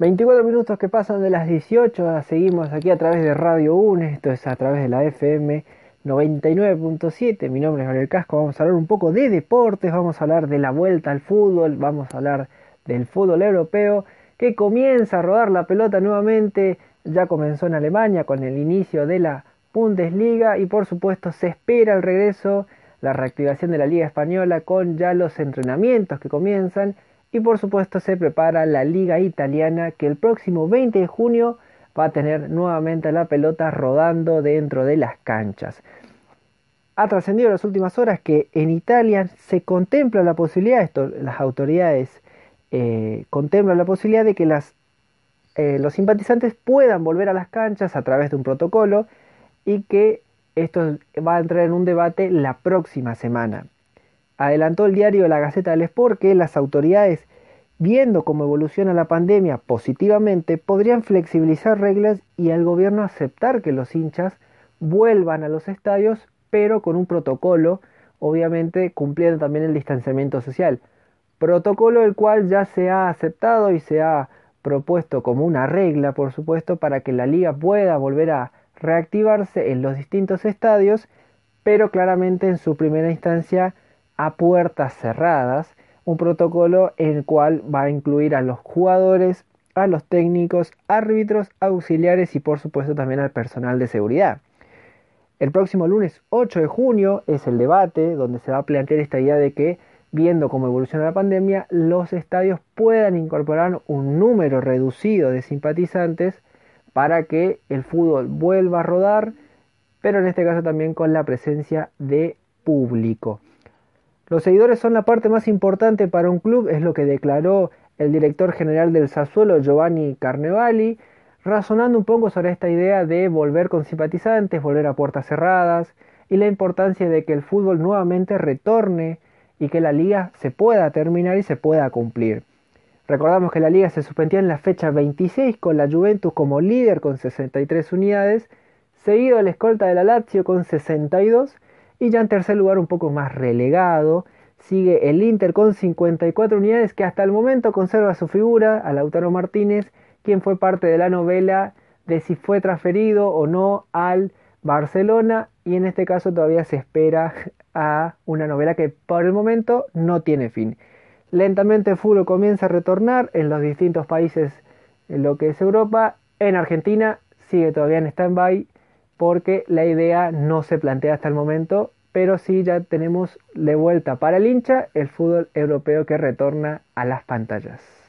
24 minutos que pasan de las 18, seguimos aquí a través de Radio UNE, esto es a través de la FM 99.7, mi nombre es Gabriel Casco, vamos a hablar un poco de deportes, vamos a hablar de la vuelta al fútbol, vamos a hablar del fútbol europeo que comienza a rodar la pelota nuevamente, ya comenzó en Alemania con el inicio de la Bundesliga y por supuesto se espera el regreso, la reactivación de la Liga Española con ya los entrenamientos que comienzan y por supuesto se prepara la liga italiana que el próximo 20 de junio va a tener nuevamente la pelota rodando dentro de las canchas. Ha trascendido en las últimas horas que en Italia se contempla la posibilidad, las autoridades eh, contemplan la posibilidad de que eh, los simpatizantes puedan volver a las canchas a través de un protocolo y que esto va a entrar en un debate la próxima semana adelantó el diario La Gaceta del Sport que las autoridades, viendo cómo evoluciona la pandemia positivamente, podrían flexibilizar reglas y al gobierno aceptar que los hinchas vuelvan a los estadios, pero con un protocolo, obviamente cumpliendo también el distanciamiento social. Protocolo el cual ya se ha aceptado y se ha propuesto como una regla, por supuesto, para que la liga pueda volver a reactivarse en los distintos estadios, pero claramente en su primera instancia a puertas cerradas, un protocolo en el cual va a incluir a los jugadores, a los técnicos, árbitros, auxiliares y por supuesto también al personal de seguridad. El próximo lunes 8 de junio es el debate donde se va a plantear esta idea de que, viendo cómo evoluciona la pandemia, los estadios puedan incorporar un número reducido de simpatizantes para que el fútbol vuelva a rodar, pero en este caso también con la presencia de público. Los seguidores son la parte más importante para un club, es lo que declaró el director general del Sassuolo, Giovanni Carnevali, razonando un poco sobre esta idea de volver con simpatizantes, volver a puertas cerradas y la importancia de que el fútbol nuevamente retorne y que la liga se pueda terminar y se pueda cumplir. Recordamos que la liga se suspendió en la fecha 26 con la Juventus como líder con 63 unidades, seguido el escolta de la Lazio con 62 y ya en tercer lugar, un poco más relegado, sigue el Inter con 54 unidades que hasta el momento conserva su figura, a Lautaro Martínez, quien fue parte de la novela de si fue transferido o no al Barcelona y en este caso todavía se espera a una novela que por el momento no tiene fin. Lentamente fútbol comienza a retornar en los distintos países en lo que es Europa. En Argentina sigue todavía en stand-by porque la idea no se plantea hasta el momento, pero sí ya tenemos de vuelta para el hincha el fútbol europeo que retorna a las pantallas.